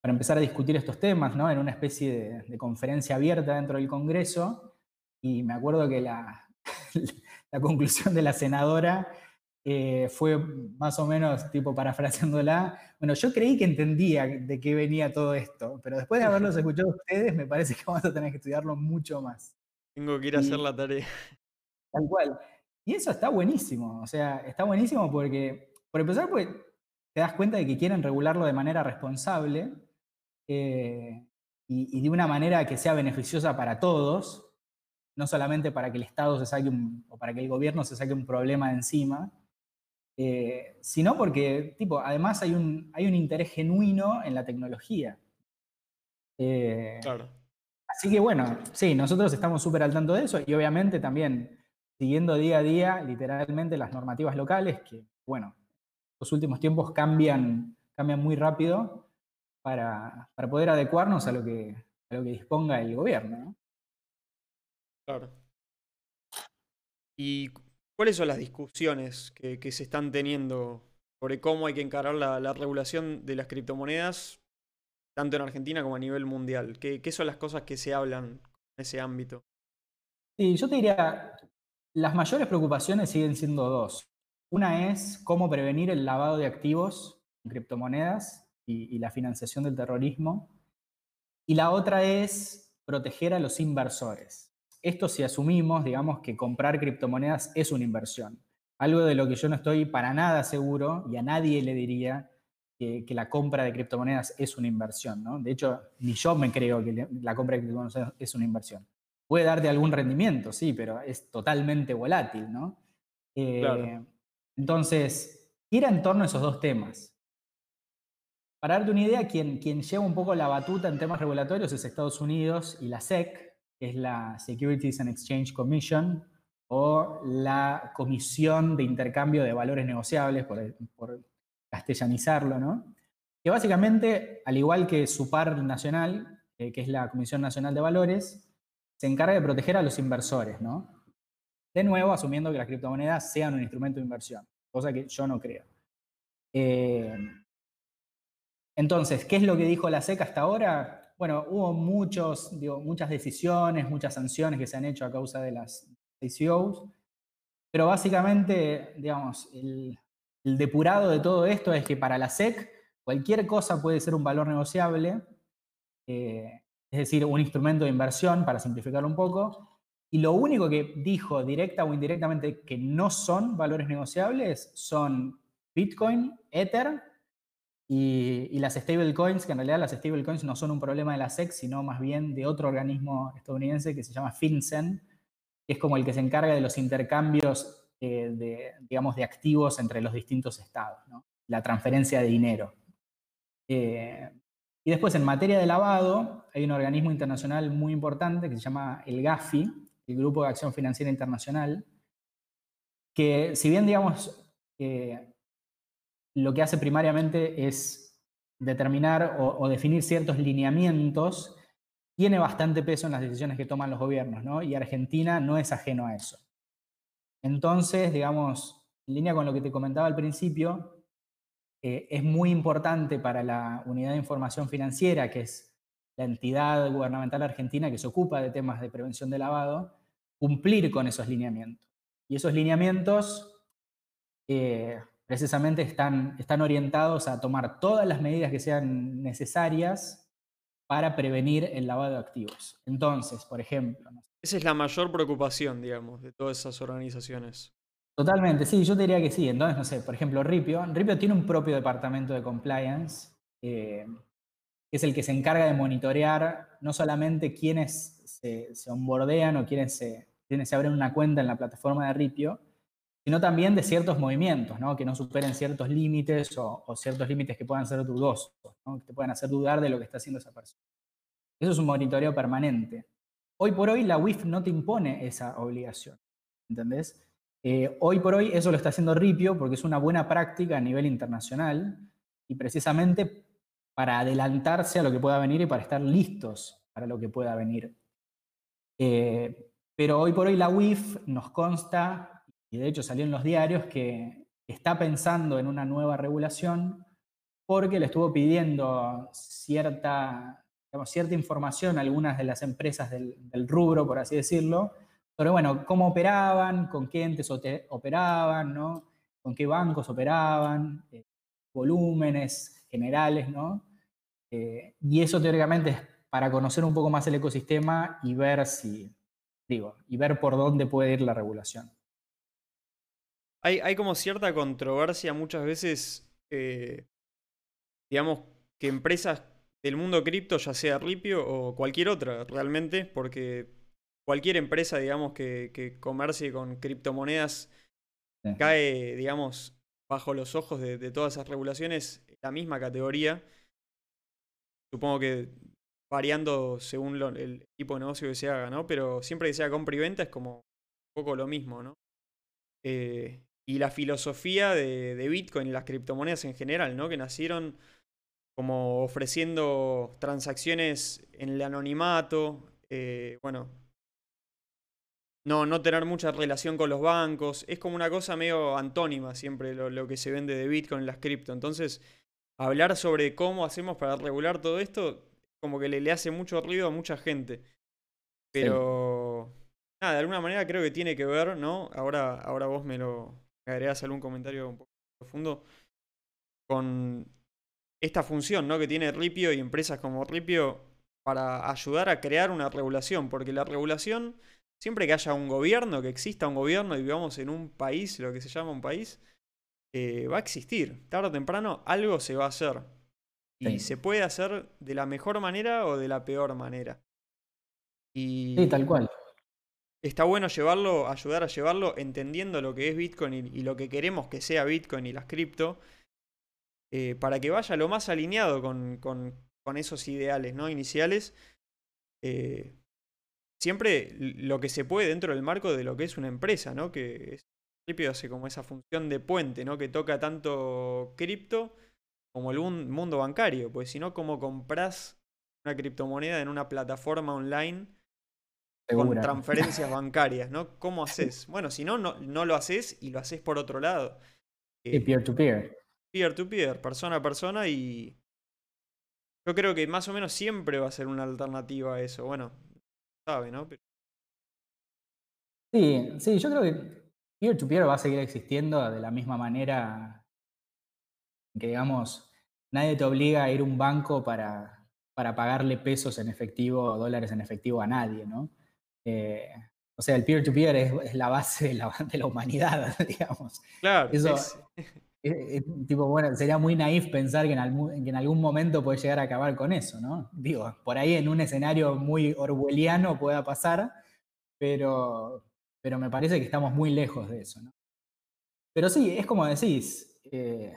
para empezar a discutir estos temas, ¿no? En una especie de, conferencia abierta dentro del Congreso. Y me acuerdo que la, la conclusión de la senadora eh, fue más o menos, tipo parafraseándola, bueno, yo creí que entendía de qué venía todo esto, pero después de haberlos escuchado ustedes, me parece que vamos a tener que estudiarlo mucho más. Tengo que ir a hacer la tarea. Tal cual. Y eso está buenísimo, o sea, está buenísimo porque, por empezar, pues te das cuenta de que quieren regularlo de manera responsable eh, y, de una manera que sea beneficiosa para todos, no solamente para que el Estado se saque un, o para que el gobierno se saque un problema de encima, eh, sino porque, tipo, además hay un, hay un interés genuino en la tecnología. Eh, claro. Así que bueno, sí, nosotros estamos súper al tanto de eso y obviamente también siguiendo día a día literalmente las normativas locales que, bueno, los últimos tiempos cambian, cambian muy rápido para, poder adecuarnos a lo que, a lo que disponga el gobierno. Claro. ¿Y cuáles son las discusiones que, se están teniendo sobre cómo hay que encarar la, regulación de las criptomonedas, tanto en Argentina como a nivel mundial? ¿Qué, ¿Qué, son las cosas que se hablan en ese ámbito? Sí, yo te diría, las mayores preocupaciones siguen siendo dos. Una es cómo prevenir el lavado de activos en criptomonedas y, la financiación del terrorismo. Y la otra es proteger a los inversores. Esto si asumimos, digamos, que comprar criptomonedas es una inversión. Algo de lo que yo no estoy para nada seguro y a nadie le diría que, la compra de criptomonedas es una inversión. ¿no? De hecho, ni yo me creo que la compra de criptomonedas es una inversión. Puede darte algún rendimiento, sí, pero es totalmente volátil, ¿no? Eh, entonces, gira en torno a esos dos temas. Para darte una idea, quien, quien lleva un poco la batuta en temas regulatorios es Estados Unidos y la SEC, que es la Securities and Exchange Commission, o la Comisión de Intercambio de Valores Negociables, por, castellanizarlo, ¿no? Que básicamente, al igual que su par nacional, eh, que es la Comisión Nacional de Valores, se encarga de proteger a los inversores, ¿no? De nuevo, asumiendo que las criptomonedas sean un instrumento de inversión, cosa que yo no creo. Eh, entonces, ¿qué es lo que dijo la SEC hasta ahora? Bueno, hubo muchos, muchas decisiones, muchas sanciones que se han hecho a causa de las ICOs, pero básicamente, digamos, el, depurado de todo esto es que para la SEC cualquier cosa puede ser un valor negociable, eh, es decir, un instrumento de inversión, para simplificarlo un poco, y lo único que dijo directa o indirectamente que no son valores negociables son Bitcoin, Ether y, las stablecoins, que en realidad las stablecoins no son un problema de la SEC, sino más bien de otro organismo estadounidense que se llama FinCEN, que es como el que se encarga de los intercambios eh, de, digamos, de activos entre los distintos estados, la transferencia de dinero. Eh, y después, en materia de lavado, hay un organismo internacional muy importante que se llama el GAFI, el Grupo de Acción Financiera Internacional, que si bien, digamos, lo que hace primariamente es determinar o, definir ciertos lineamientos, tiene bastante peso en las decisiones que toman los gobiernos, ¿no? Y Argentina no es ajeno a eso. Entonces, digamos, en línea con lo que te comentaba al principio, eh, es muy importante para la unidad de información financiera, que es la entidad gubernamental argentina que se ocupa de temas de prevención de lavado, cumplir con esos lineamientos. Y esos lineamientos eh, precisamente están, están orientados a tomar todas las medidas que sean necesarias para prevenir el lavado de activos. Entonces, por ejemplo... Esa es la mayor preocupación, digamos, de todas esas organizaciones. Totalmente, sí, yo diría que sí. Entonces, no sé, por ejemplo, Ripio. Ripio tiene un propio departamento de compliance. Eh, que es el que se encarga de monitorear no solamente quienes se, se onboardean o quienes se, quienes se abren una cuenta en la plataforma de Ripio, sino también de ciertos movimientos, ¿no? que no superen ciertos límites o, ciertos límites que puedan ser dudosos, que te puedan hacer dudar de lo que está haciendo esa persona. Eso es un monitoreo permanente. Hoy por hoy la WIF no te impone esa obligación, ¿entendés? Eh, hoy por hoy eso lo está haciendo Ripio porque es una buena práctica a nivel internacional y precisamente para adelantarse a lo que pueda venir y para estar listos para lo que pueda venir. Eh, pero hoy por hoy la UIF nos consta, y de hecho salió en los diarios, que está pensando en una nueva regulación porque le estuvo pidiendo cierta, cierta información a algunas de las empresas del, rubro, por así decirlo, sobre bueno, cómo operaban, con qué entes operaban, ¿no? con qué bancos operaban, eh, volúmenes, generales, ¿no? Eh, y eso teóricamente es para conocer un poco más el ecosistema y ver si, digo, y ver por dónde puede ir la regulación. Hay, hay como cierta controversia muchas veces, eh, digamos, que empresas del mundo cripto, ya sea Ripio o cualquier otra realmente, porque cualquier empresa, digamos, que, que comercie con criptomonedas cae, digamos, bajo los ojos de, de todas esas regulaciones la misma categoría. Supongo que variando según el tipo de negocio que se haga, ¿no? Pero siempre que sea compra y venta es como un poco lo mismo, ¿no? Eh, y la filosofía de, Bitcoin y las criptomonedas en general, ¿no? Que nacieron como ofreciendo transacciones en el anonimato, eh, bueno, no, no tener mucha relación con los bancos. Es como una cosa medio antónima siempre lo, que se vende de Bitcoin en las cripto. Entonces, hablar sobre cómo hacemos para regular todo esto, como que le, le hace mucho ruido a mucha gente. Pero, nada, de alguna manera creo que tiene que ver, ¿no? Ahora, ahora vos me lo agregás algún comentario un poco profundo con esta función, ¿no? Que tiene Ripio y empresas como Ripio para ayudar a crear una regulación, porque la regulación siempre que haya un gobierno, que exista un gobierno y vivamos en un país, lo que se llama un país, eh, va a existir. Tarde o temprano algo se va a hacer. Y se puede hacer de la mejor manera o de la peor manera. Y sí, tal cual. Está bueno llevarlo, ayudar a llevarlo entendiendo lo que es Bitcoin y, lo que queremos que sea Bitcoin y las cripto, eh, para que vaya lo más alineado con, con, esos ideales ¿no? iniciales. Eh, siempre lo que se puede dentro del marco de lo que es una empresa, ¿no? Que es, principio hace como esa función de puente, ¿no? Que toca tanto cripto como el mundo bancario, pues si no, ¿cómo compras una criptomoneda en una plataforma online con transferencias bancarias, ¿no? ¿Cómo haces? Bueno, si no, no, lo haces y lo haces por otro lado. peer-to-peer. Peer-to-peer, persona a persona y... Yo creo que más o menos siempre va a ser una alternativa a eso. Bueno, sabe, ¿no? Sí, sí, yo creo que peer-to-peer va a seguir existiendo de la misma manera que, digamos, nadie te obliga a ir a un banco para, para pagarle pesos en efectivo o dólares en efectivo a nadie, ¿no? Eh, o sea, el peer-to-peer es, la base de la, humanidad, digamos. Claro. Eso, tipo, bueno, sería muy naif pensar que en, algún, momento puede llegar a acabar con eso, ¿no? Digo, por ahí en un escenario muy orwelliano pueda pasar, pero, pero me parece que estamos muy lejos de eso, ¿no? Pero sí, es como decís, eh,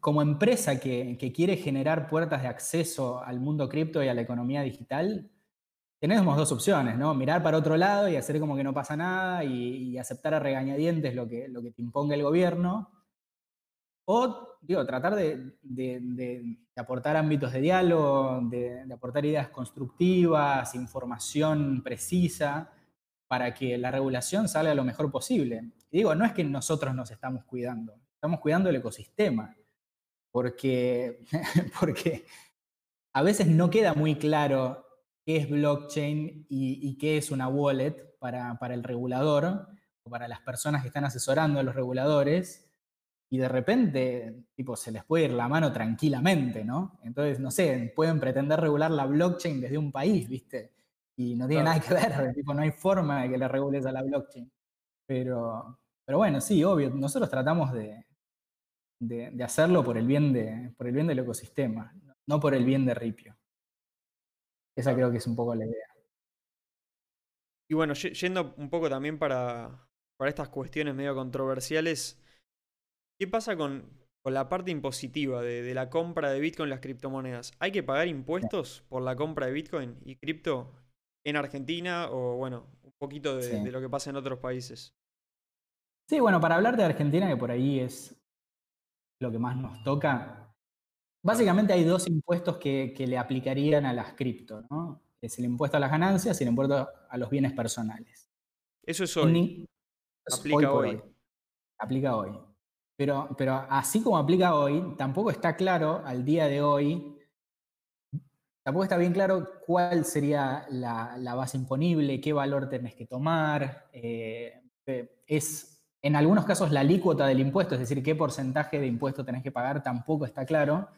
como empresa que, quiere generar puertas de acceso al mundo cripto y a la economía digital, tenemos dos opciones, ¿no? Mirar para otro lado y hacer como que no pasa nada y, aceptar a regañadientes lo que, lo que te imponga el gobierno. O, digo, tratar de, aportar ámbitos de diálogo, de, aportar ideas constructivas, información precisa, para que la regulación salga lo mejor posible. Y digo, no es que nosotros nos estamos cuidando, estamos cuidando el ecosistema, porque, porque a veces no queda muy claro qué es blockchain y, qué es una wallet para, el regulador o para las personas que están asesorando a los reguladores. Y de repente, tipo, se les puede ir la mano tranquilamente, ¿no? Entonces, no sé, pueden pretender regular la blockchain desde un país, ¿viste? Y no tiene nada que ver, tipo, no hay forma de que le regules a la blockchain. Pero, pero bueno, sí, obvio, nosotros tratamos de, de, hacerlo por el, bien de, por el bien del ecosistema, no por el bien de Ripio. Esa creo que es un poco la idea. Y bueno, yendo un poco también para, para estas cuestiones medio controversiales, ¿qué pasa con, con la parte impositiva de, la compra de Bitcoin las criptomonedas? ¿Hay que pagar impuestos por la compra de Bitcoin y cripto en Argentina o bueno, un poquito de, de lo que pasa en otros países? Sí, bueno, para hablar de Argentina, que por ahí es lo que más nos toca, Básicamente hay dos impuestos que, le aplicarían a las cripto, ¿no? Es el impuesto a las ganancias y el impuesto a los bienes personales. Eso es hoy. aplica hoy, Aplica hoy. Pero, pero así como aplica hoy, tampoco está claro al día de hoy, tampoco está bien claro cuál sería la, base imponible, qué valor tenés que tomar. Eh, es en algunos casos la alícuota del impuesto, es decir, qué porcentaje de impuesto tenés que pagar, tampoco está claro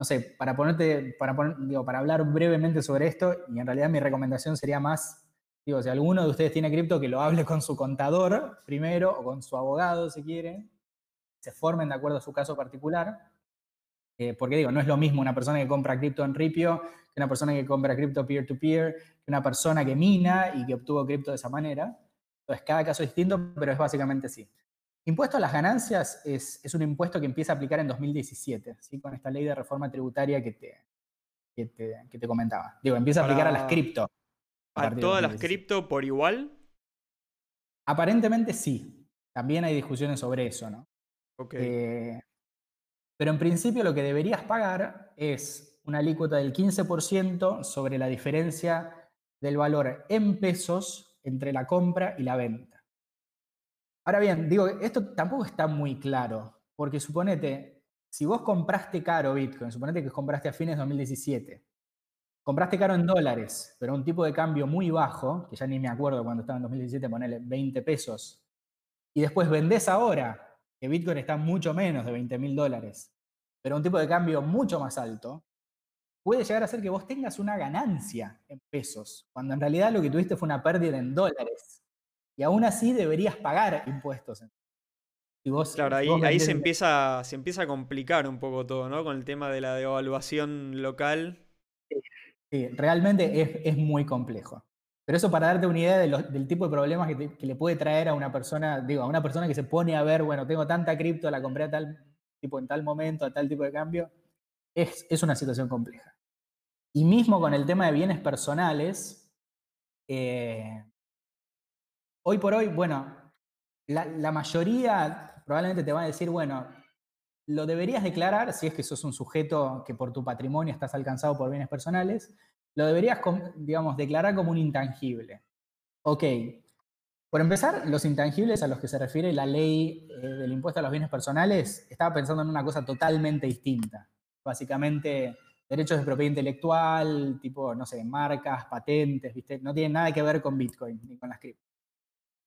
no sé, para ponerte, para, digo, para hablar brevemente sobre esto, y en realidad mi recomendación sería más, digo, si alguno de ustedes tiene cripto, que lo hable con su contador primero, o con su abogado si quiere, se formen de acuerdo a su caso particular, eh, porque digo, no es lo mismo una persona que compra cripto en Ripio que una persona que compra cripto peer-to-peer, que una persona que mina y que obtuvo cripto de esa manera. Entonces, cada caso es distinto, pero es básicamente así. Impuesto a las ganancias es, un impuesto que empieza a aplicar en 2017, ¿sí? con esta ley de reforma tributaria que te, que te, comentaba. Digo, empieza a aplicar a las cripto. ¿A, todas las cripto por igual? Aparentemente sí. También hay discusiones sobre eso, ¿no? Ok. Eh, pero en principio lo que deberías pagar es una alícuota del 15% sobre la diferencia del valor en pesos entre la compra y la venta. Ahora bien, digo, esto tampoco está muy claro, porque suponete, si vos compraste caro Bitcoin, suponete que compraste a fines de 2017, compraste caro en dólares, pero un tipo de cambio muy bajo, que ya ni me acuerdo cuando estaba en 2017, ponerle 20 pesos, y después vendés ahora, que Bitcoin está mucho menos de 20 mil dólares, pero un tipo de cambio mucho más alto, puede llegar a ser que vos tengas una ganancia en pesos, cuando en realidad lo que tuviste fue una pérdida en dólares. Y aún así deberías pagar impuestos. claro, ahí, se, empieza, se empieza a complicar un poco todo, ¿no? Con el tema de la devaluación local. Sí, realmente es, muy complejo. Pero eso para darte una idea del tipo de problemas que, le puede traer a una persona, digo, a una persona que se pone a ver, bueno, tengo tanta cripto, la compré a tal tipo en tal momento, a tal tipo de cambio, es, una situación compleja. Y mismo con el tema de bienes personales, eh, hoy por hoy, bueno, la, mayoría probablemente te va a decir, bueno, lo deberías declarar si es que sos un sujeto que por tu patrimonio estás alcanzado por bienes personales, lo deberías, digamos, declarar como un intangible. Ok, por empezar, los intangibles a los que se refiere la ley eh, del impuesto a los bienes personales, estaba pensando en una cosa totalmente distinta básicamente derechos de propiedad intelectual, tipo, no sé, marcas, patentes, ¿viste? No tiene nada que ver con Bitcoin ni con las cripto.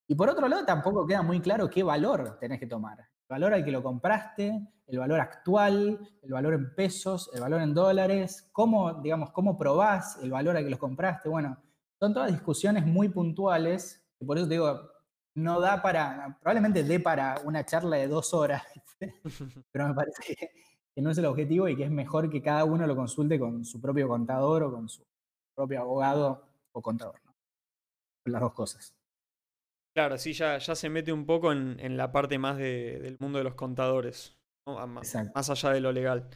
Y por otro lado, tampoco queda muy claro qué valor tenés que tomar. El valor al que lo compraste, el valor actual, el valor en pesos, el valor en dólares, cómo, digamos, cómo probás el valor al que los compraste. Bueno, son todas discusiones muy puntuales, y por eso te digo, no da para, probablemente dé para una charla de dos horas, pero me parece que que no es el objetivo y que es mejor que cada uno lo consulte con su propio contador o con su propio abogado o contador. ¿no? Las dos cosas. Claro, sí, ya, ya se mete un poco en, la parte más del mundo de los contadores, más, allá de lo legal.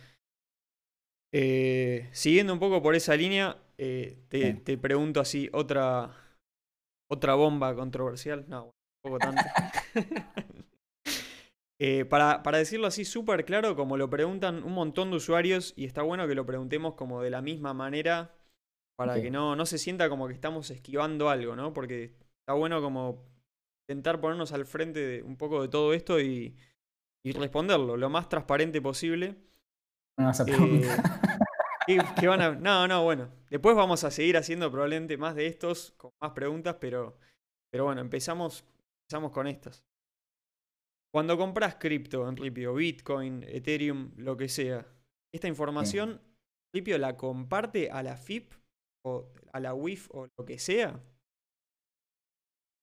Eh, siguiendo un poco por esa línea, eh, te, te, pregunto así, otra, otra bomba controversial. No, un poco tanto. Eh, para, decirlo así súper claro, como lo preguntan un montón de usuarios, y está bueno que lo preguntemos como de la misma manera, para que no, no se sienta como que estamos esquivando algo, ¿no? Porque está bueno como intentar ponernos al frente de un poco de todo esto y, responderlo lo más transparente posible. No eh, van a... No, no, bueno. Después vamos a seguir haciendo probablemente más de estos, con más preguntas, pero, pero bueno, empezamos, empezamos con estas. Cuando compras cripto, Enripio, Bitcoin, Ethereum, lo que sea, esta información, Enripio la comparte a la FIP o a la WIF o lo que sea.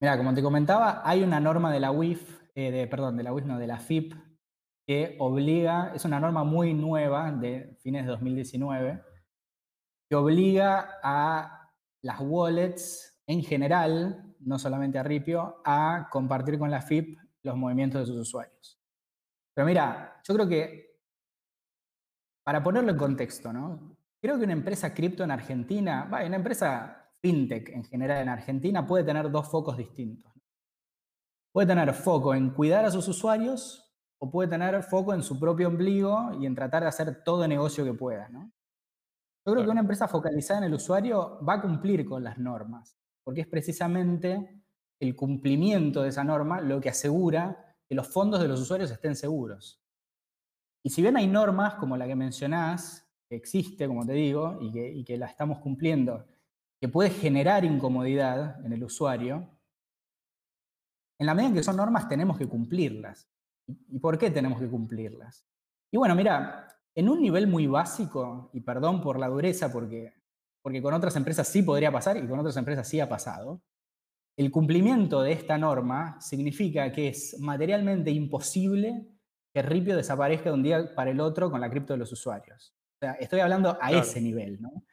Mira, como te comentaba, hay una norma de la WIF, eh, de, perdón, de la WIF, no, de la FIP, que obliga, es una norma muy nueva de fines de 2019, que obliga a las wallets en general, no solamente a Ripio, a compartir con la FIP los movimientos de sus usuarios. Pero mira, yo creo que, para ponerlo en contexto, ¿no? Creo que una empresa cripto en Argentina, una empresa fintech en general en Argentina puede tener dos focos distintos. Puede tener foco en cuidar a sus usuarios o puede tener foco en su propio ombligo y en tratar de hacer todo negocio que pueda. ¿no? Yo creo que una empresa focalizada en el usuario va a cumplir con las normas, porque es precisamente el cumplimiento de esa norma lo que asegura que los fondos de los usuarios estén seguros. Y si bien hay normas como la que mencionás, que existe, como te digo, y que, la estamos cumpliendo, que puede generar incomodidad en el usuario, en la medida en que son normas tenemos que cumplirlas. ¿Y por qué tenemos que cumplirlas? Y bueno, mira, en un nivel muy básico, y perdón por la dureza, porque, porque con otras empresas sí podría pasar y con otras empresas sí ha pasado, el cumplimiento de esta norma significa que es materialmente imposible que Ripio desaparezca de un día para el otro con la cripto de los usuarios. O sea, estoy hablando a ese nivel, ¿no?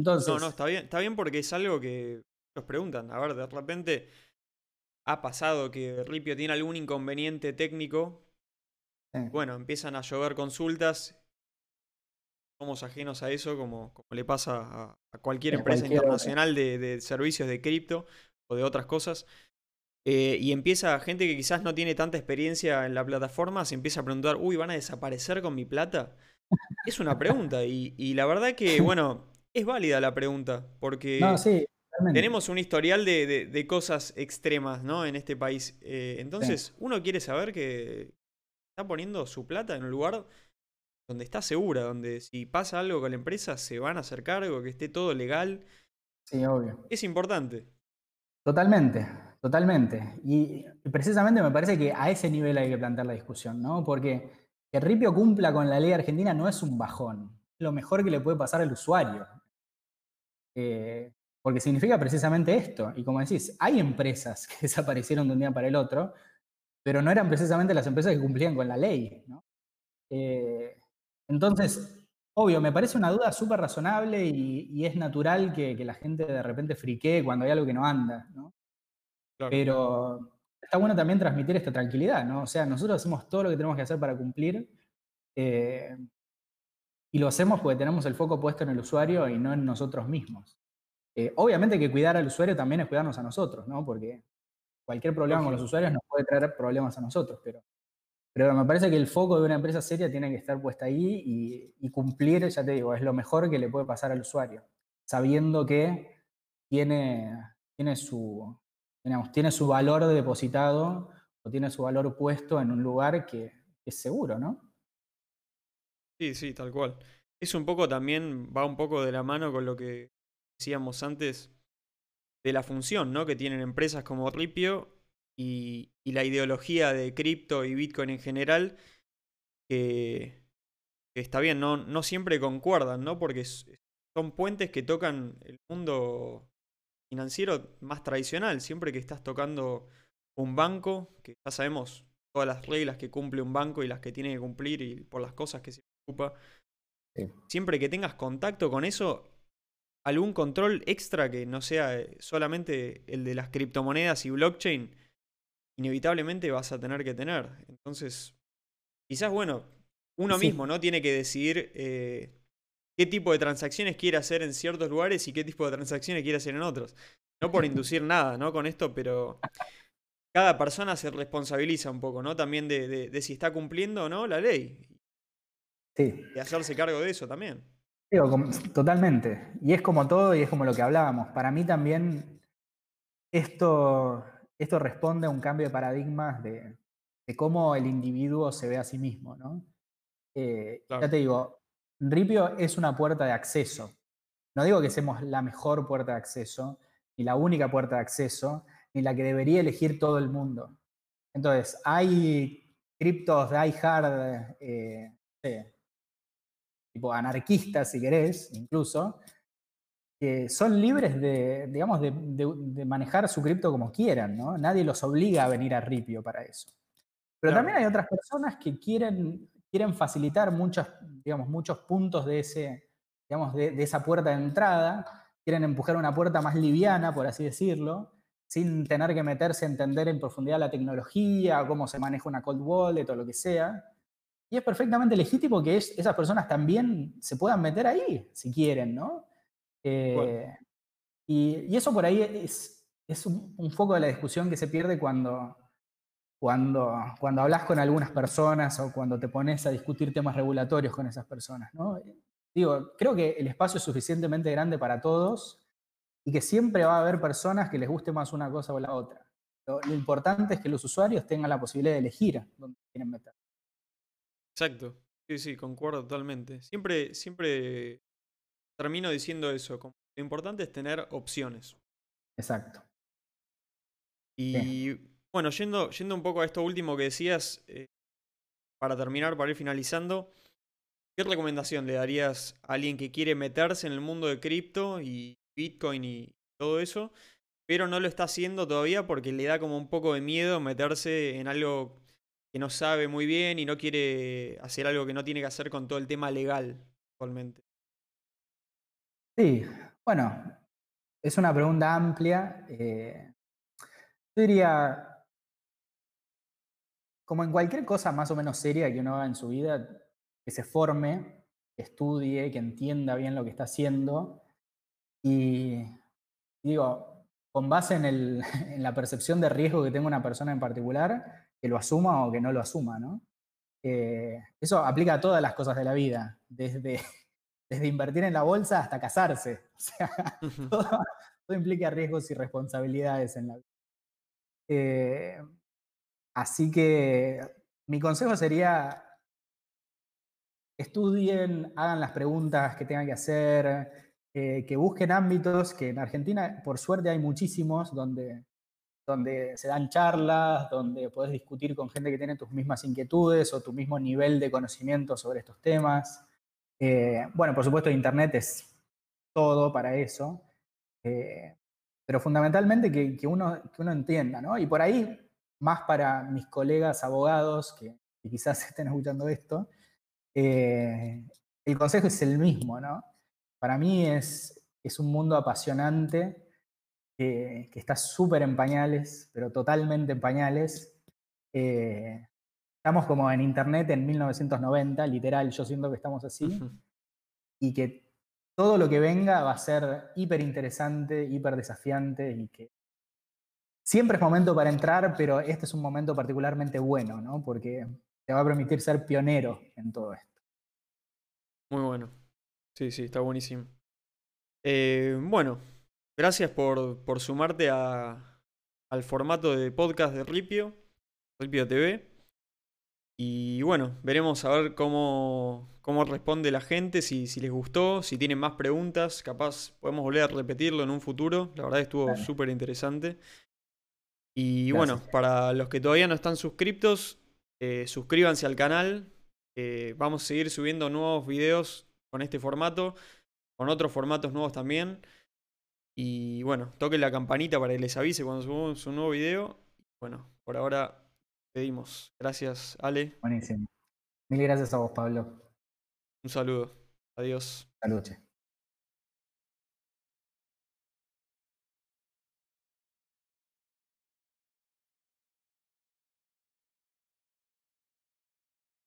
Entonces, no, no, está bien, está bien porque es algo que nos preguntan. A ver, de repente ha pasado que Ripio tiene algún inconveniente técnico. Bueno, empiezan a llover consultas. Somos ajenos a eso, como, como le pasa a, cualquier empresa internacional de, de servicios de cripto o de otras cosas. Eh, y empieza gente que quizás no tiene tanta experiencia en la plataforma, se empieza a preguntar, uy, ¿van a desaparecer con mi plata? Es una pregunta y, la verdad que, bueno, es válida la pregunta, porque... No, sí, tenemos un historial de, cosas extremas, ¿no? En este país. Eh, entonces, uno quiere saber que está poniendo su plata en un lugar donde está segura, donde si pasa algo con la empresa se van a hacer cargo, que esté todo legal. Sí, obvio. Es importante. Totalmente, totalmente. Y precisamente me parece que a ese nivel hay que plantear la discusión, ¿no? Porque que Ripio cumpla con la ley argentina no es un bajón, lo mejor que le puede pasar al usuario. Eh, porque significa precisamente esto. Y como decís, hay empresas que desaparecieron de un día para el otro, pero no eran precisamente las empresas que cumplían con la ley. ¿no? Eh, entonces, obvio, me parece una duda súper razonable y, es natural que, la gente de repente friquee cuando hay algo que no anda, ¿no? Pero está bueno también transmitir esta tranquilidad, ¿no? O sea, nosotros hacemos todo lo que tenemos que hacer para cumplir eh, y lo hacemos porque tenemos el foco puesto en el usuario y no en nosotros mismos. Eh, obviamente que cuidar al usuario también es cuidarnos a nosotros, ¿no? Porque cualquier problema con los usuarios nos puede traer problemas a nosotros, pero pero me parece que el foco de una empresa seria tiene que estar puesta ahí y, cumplir, ya te digo, es lo mejor que le puede pasar al usuario, sabiendo que tiene, tiene, su, tiene su valor depositado o tiene su valor puesto en un lugar que, es seguro, ¿no? Sí, sí, tal cual. Es un poco también, va un poco de la mano con lo que decíamos antes de la función ¿no? que tienen empresas como Ripio y, la ideología de cripto y Bitcoin en general, que, está bien, no, no siempre concuerdan, ¿no? Porque son puentes que tocan el mundo financiero más tradicional. Siempre que estás tocando un banco, que ya sabemos todas las reglas que cumple un banco y las que tiene que cumplir y por las cosas que se Siempre que tengas contacto con eso, algún control extra que no sea eh, solamente el de las criptomonedas y blockchain, inevitablemente vas a tener que tener. Entonces, quizás, bueno, uno mismo, ¿no? Tiene que decidir eh, qué tipo de transacciones quiere hacer en ciertos lugares y qué tipo de transacciones quiere hacer en otros. No por inducir nada, ¿no? Con esto, pero cada persona se responsabiliza un poco, ¿no? También de, si está cumpliendo o no la ley. Sí. Y hacerse cargo de eso también. totalmente. Y es como todo y es como lo que hablábamos. Para mí también esto esto responde a un cambio de paradigmas de, cómo el individuo se ve a sí mismo. ¿no? Eh, ya te digo, Ripio es una puerta de acceso. No digo que seamos la mejor puerta de acceso, ni la única puerta de acceso, ni la que debería elegir todo el mundo. Entonces, hay criptos die hard, eh, tipo anarquistas, si querés, incluso, que son libres de, digamos, de, manejar su cripto como quieran, ¿no? Nadie los obliga a venir a Ripio para eso. Pero también hay otras personas que quieren, quieren facilitar muchos, digamos, muchos puntos de, ese, digamos, de, esa puerta de entrada, quieren empujar una puerta más liviana, por así decirlo, sin tener que meterse a entender en profundidad la tecnología, cómo se maneja una cold wallet o lo que sea. Y es perfectamente legítimo que esas personas también se puedan meter ahí, si quieren, ¿no? Eh, y, eso por ahí es, es un, foco de la discusión que se pierde cuando, cuando, cuando hablas con algunas personas o cuando te pones a discutir temas regulatorios con esas personas. ¿no? Digo, creo que el espacio es suficientemente grande para todos y que siempre va a haber personas que les guste más una cosa o la otra. Lo, lo importante es que los usuarios tengan la posibilidad de elegir dónde quieren meter. Exacto. Sí, sí, concuerdo totalmente. Siempre, siempre termino diciendo eso. lo importante es tener opciones. Exacto. Y bueno, yendo, yendo un poco a esto último que decías, eh, para terminar, para ir finalizando, ¿qué recomendación le darías a alguien que quiere meterse en el mundo de cripto y Bitcoin y todo eso, pero no lo está haciendo todavía porque le da como un poco de miedo meterse en algo que no sabe muy bien y no quiere hacer algo que no tiene que hacer con todo el tema legal actualmente? Sí, bueno, es una pregunta amplia. Eh, yo diría, como en cualquier cosa más o menos seria que uno haga en su vida, que se forme, que estudie, que entienda bien lo que está haciendo. Y digo, con base en, en la percepción de riesgo que tenga una persona en particular, que lo asuma o que no lo asuma, ¿no? Eh, eso aplica a todas las cosas de la vida, desde desde invertir en la bolsa hasta casarse. O sea, todo implica riesgos y responsabilidades en la vida. Eh, así que mi consejo sería, estudien, hagan las preguntas que tengan que hacer, eh, que busquen ámbitos, que en Argentina, por suerte, hay muchísimos donde, donde se dan charlas, donde puedes discutir con gente que tiene tus mismas inquietudes o tu mismo nivel de conocimiento sobre estos temas. Eh, bueno, por supuesto, Internet es todo para eso, eh, pero fundamentalmente que, uno, que uno entienda, ¿no? Y por ahí, más para mis colegas abogados que, quizás estén escuchando esto, el consejo es el mismo, ¿no? para mí es, es un mundo apasionante que, está súper en pañales, pero totalmente en pañales. Eh, estamos como en Internet en 1990, literal, yo siento que estamos así, y que todo lo que venga va a ser hiper interesante, hiper desafiante y que siempre es momento para entrar, pero este es un momento particularmente bueno, ¿no? Porque te va a permitir ser pionero en todo esto. Muy bueno. Sí, sí, está buenísimo. Eh, bueno, gracias por, por sumarte a, al formato de podcast de Ripio, Ripio TV. Y bueno, veremos a ver cómo, cómo responde la gente, si, si, les gustó, si tienen más preguntas, capaz podemos volver a repetirlo en un futuro. La verdad estuvo súper interesante. Y bueno, para los que todavía no están suscriptos, eh, suscríbanse al canal. Eh, vamos a seguir subiendo nuevos videos con este formato, con otros formatos nuevos también. Y bueno, toquen la campanita para que les avise cuando subamos un nuevo video. Bueno, por ahora pedimos. Gracias, Ale. Buenísimo. Mil gracias a vos, Pablo. Un saludo. Adiós. Saludos.